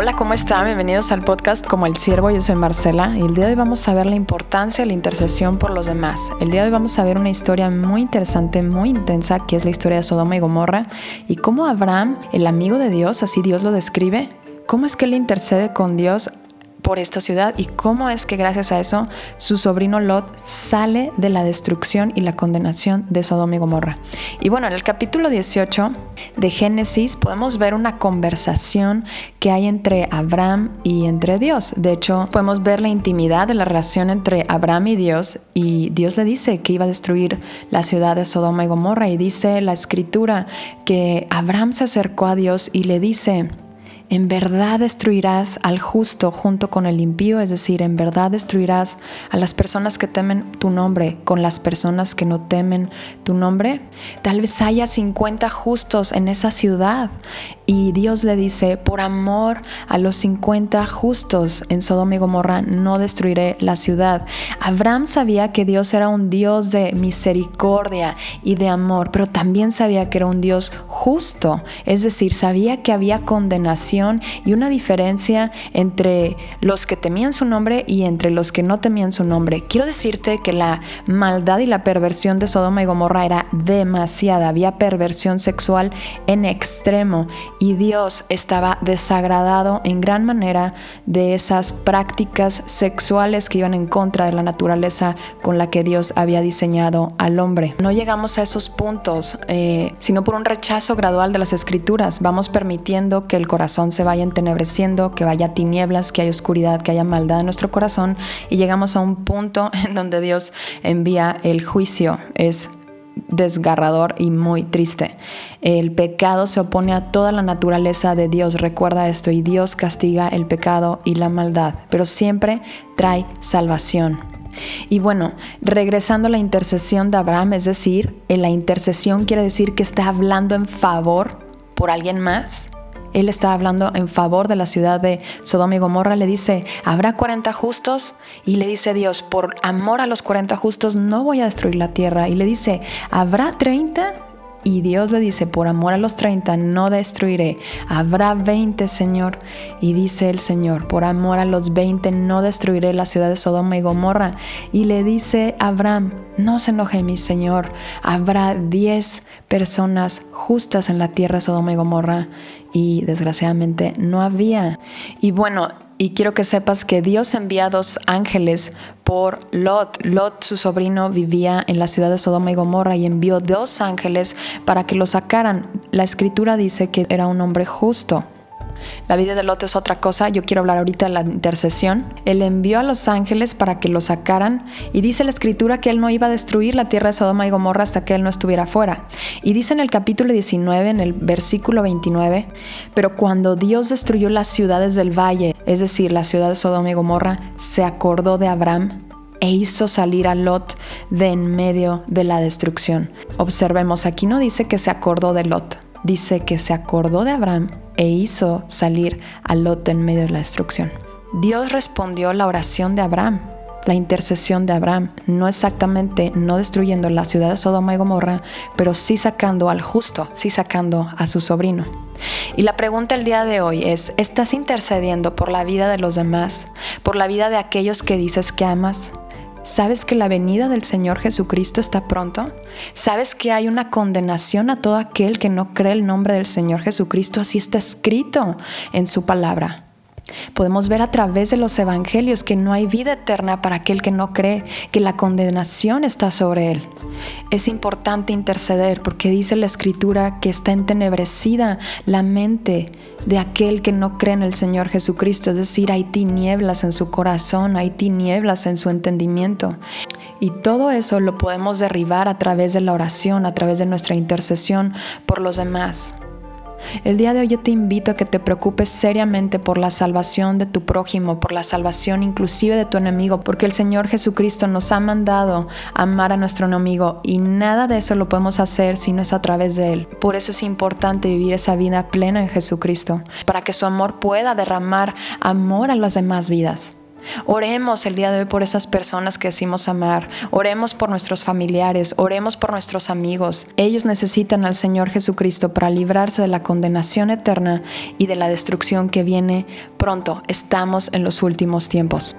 Hola, ¿cómo están? Bienvenidos al podcast Como el Siervo. Yo soy Marcela y el día de hoy vamos a ver la importancia de la intercesión por los demás. El día de hoy vamos a ver una historia muy interesante, muy intensa, que es la historia de Sodoma y Gomorra y cómo Abraham, el amigo de Dios, así Dios lo describe, cómo es que él intercede con Dios por esta ciudad y cómo es que gracias a eso su sobrino Lot sale de la destrucción y la condenación de Sodoma y Gomorra. Y bueno, en el capítulo 18 de Génesis podemos ver una conversación que hay entre Abraham y entre Dios. De hecho, podemos ver la intimidad de la relación entre Abraham y Dios y Dios le dice que iba a destruir la ciudad de Sodoma y Gomorra y dice la escritura que Abraham se acercó a Dios y le dice, en verdad destruirás al justo junto con el impío, es decir, en verdad destruirás a las personas que temen tu nombre con las personas que no temen tu nombre. Tal vez haya 50 justos en esa ciudad y Dios le dice, por amor a los 50 justos en Sodoma y Gomorra, no destruiré la ciudad. Abraham sabía que Dios era un Dios de misericordia y de amor, pero también sabía que era un Dios justo, es decir, sabía que había condenación y una diferencia entre los que temían su nombre y entre los que no temían su nombre. Quiero decirte que la maldad y la perversión de Sodoma y Gomorra era demasiada, había perversión sexual en extremo y Dios estaba desagradado en gran manera de esas prácticas sexuales que iban en contra de la naturaleza con la que Dios había diseñado al hombre. No llegamos a esos puntos, eh, sino por un rechazo gradual de las escrituras. Vamos permitiendo que el corazón se vaya entenebreciendo, que vaya tinieblas, que haya oscuridad, que haya maldad en nuestro corazón y llegamos a un punto en donde Dios envía el juicio. Es desgarrador y muy triste. El pecado se opone a toda la naturaleza de Dios, recuerda esto, y Dios castiga el pecado y la maldad, pero siempre trae salvación. Y bueno, regresando a la intercesión de Abraham, es decir, en la intercesión quiere decir que está hablando en favor por alguien más, él está hablando en favor de la ciudad de Sodoma y Gomorra, le dice, ¿habrá 40 justos? Y le dice Dios, por amor a los 40 justos no voy a destruir la tierra. Y le dice, ¿habrá 30? Y Dios le dice, por amor a los 30 no destruiré. Habrá 20, Señor. Y dice el Señor, por amor a los 20 no destruiré la ciudad de Sodoma y Gomorra. Y le dice Abraham, no se enoje mi Señor. Habrá 10 personas justas en la tierra de Sodoma y Gomorra. Y desgraciadamente no había. Y bueno, y quiero que sepas que Dios envía dos ángeles por Lot. Lot, su sobrino, vivía en la ciudad de Sodoma y Gomorra y envió dos ángeles para que lo sacaran. La escritura dice que era un hombre justo. La vida de Lot es otra cosa. Yo quiero hablar ahorita de la intercesión. Él envió a los ángeles para que lo sacaran y dice la escritura que él no iba a destruir la tierra de Sodoma y Gomorra hasta que él no estuviera fuera. Y dice en el capítulo 19, en el versículo 29, pero cuando Dios destruyó las ciudades del valle, es decir, la ciudad de Sodoma y Gomorra, se acordó de Abraham e hizo salir a Lot de en medio de la destrucción. Observemos, aquí no dice que se acordó de Lot, dice que se acordó de Abraham e hizo salir a Lot en medio de la destrucción. Dios respondió la oración de Abraham, la intercesión de Abraham, no exactamente no destruyendo la ciudad de Sodoma y Gomorra, pero sí sacando al justo, sí sacando a su sobrino. Y la pregunta el día de hoy es, ¿estás intercediendo por la vida de los demás, por la vida de aquellos que dices que amas? ¿Sabes que la venida del Señor Jesucristo está pronto? ¿Sabes que hay una condenación a todo aquel que no cree el nombre del Señor Jesucristo? Así está escrito en su palabra. Podemos ver a través de los evangelios que no hay vida eterna para aquel que no cree, que la condenación está sobre él. Es importante interceder porque dice la escritura que está entenebrecida la mente de aquel que no cree en el Señor Jesucristo, es decir, hay tinieblas en su corazón, hay tinieblas en su entendimiento. Y todo eso lo podemos derribar a través de la oración, a través de nuestra intercesión por los demás. El día de hoy yo te invito a que te preocupes seriamente por la salvación de tu prójimo, por la salvación inclusive de tu enemigo, porque el Señor Jesucristo nos ha mandado amar a nuestro enemigo y nada de eso lo podemos hacer si no es a través de Él. Por eso es importante vivir esa vida plena en Jesucristo, para que su amor pueda derramar amor a las demás vidas. Oremos el día de hoy por esas personas que decimos amar. Oremos por nuestros familiares. Oremos por nuestros amigos. Ellos necesitan al Señor Jesucristo para librarse de la condenación eterna y de la destrucción que viene pronto. Estamos en los últimos tiempos.